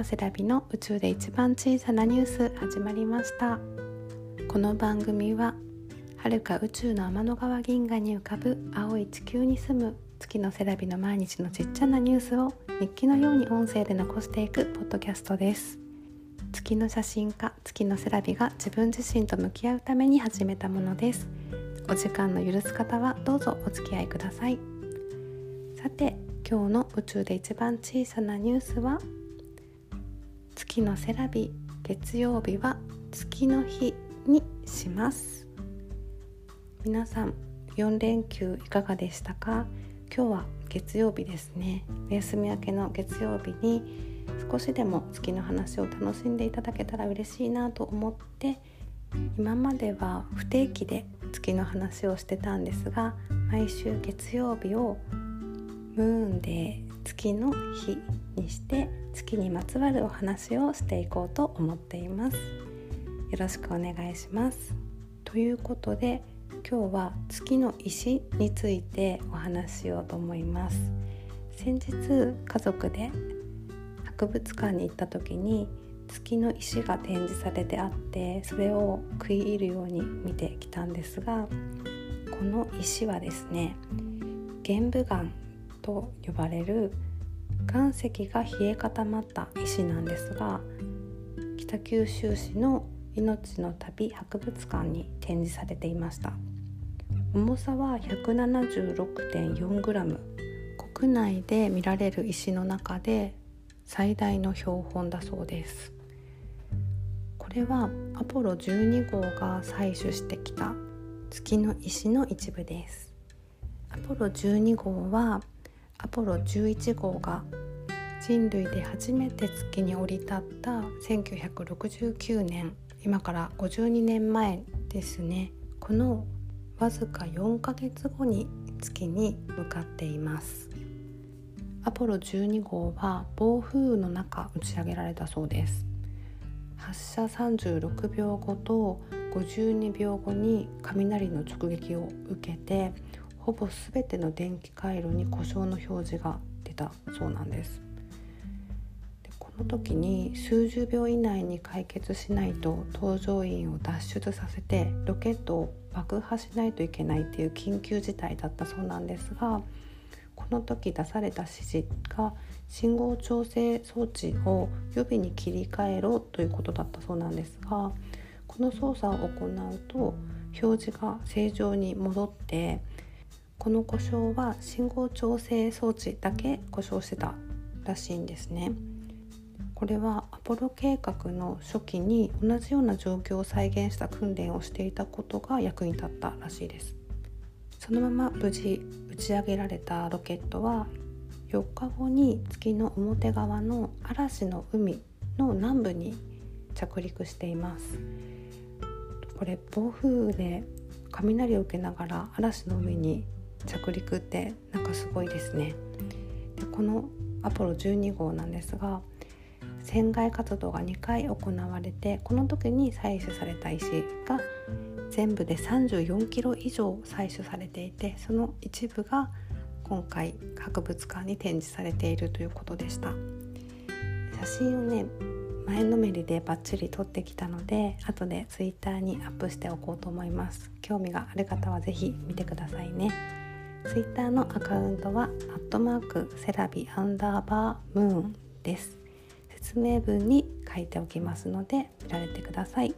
のセラビの宇宙で一番小さなニュース始まりました。この番組は遥か宇宙の天の川銀河に浮かぶ青い地球に住む月のセラビの毎日のちっちゃなニュースを日記のように音声で残していくポッドキャストです。月の写真家月のセラビが自分自身と向き合うために始めたものです。お時間の許す方はどうぞお付き合いください。さて今日の宇宙で一番小さなニュースは月のセラビ月曜日は月の日にします。皆さん4連休いかがでしたか？今日は月曜日ですね。お休み明けの月曜日に少しでも月の話を楽しんでいただけたら嬉しいなと思って今までは不定期で月の話をしてたんですが毎週月曜日をムーンデー月の日にして月にまつわるお話をしていこうと思っています。よろしくお願いします。ということで今日は月の石についてお話ししようと思います。先日家族で博物館に行った時に月の石が展示されてあってそれを食い入るように見てきたんですがこの石はですね玄武岩と呼ばれる岩石が冷え固まった石なんですが北九州市の命の旅博物館に展示されていました。重さは 176.4g 国内で見られる石の中で最大の標本だそうです。これはアポロ12号が採取してきた月の石の一部です。アポロ12号はアポロ11号が人類で初めて月に降り立った1969年今から52年前ですね。このわずか4ヶ月後に月に向かっています。アポロ12号は暴風雨の中打ち上げられたそうです。発射36秒後と52秒後に雷の直撃を受けてほぼ全ての電気回路に故障の表示が出たそうなんです。でこの時に数十秒以内に解決しないと搭乗員を脱出させてロケットを爆破しないといけないっていう緊急事態だったそうなんですがこの時出された指示が信号調整装置を予備に切り替えろということだったそうなんですがこの操作を行うと表示が正常に戻ってこの故障は信号調整装置だけ故障してたらしいんですね。これはアポロ計画の初期に同じような状況を再現した訓練をしていたことが役に立ったらしいですそのまま無事打ち上げられたロケットは4日後に月の表側の嵐の海の南部に着陸していますこれ暴風雨で雷を受けながら嵐の海に着陸ってなんかすごいですね。でこのアポロ12号なんですが船外活動が2回行われてこの時に採取された石が全部で34キロ以上採取されていてその一部が今回博物館に展示されているということでした。写真をね前のめりでバッチリ撮ってきたので後で Twitter にアップしておこうと思います。興味がある方は是非見てくださいね。Twitter のアカウントはアットマークセラビアンダーバームーンです。説明文に書いておきますので見られてください。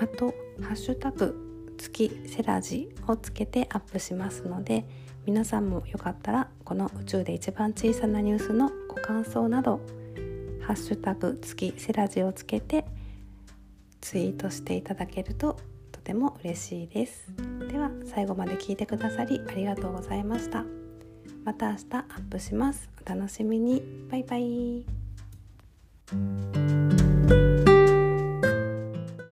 あとハッシュタグ月セラジをつけてアップしますので皆さんもよかったらこの宇宙で一番小さなニュースのご感想などハッシュタグ月セラジをつけてツイートしていただけるととても嬉しいです。では最後まで聞いてくださりありがとうございました。また明日アップします。お楽しみに。バイバイ。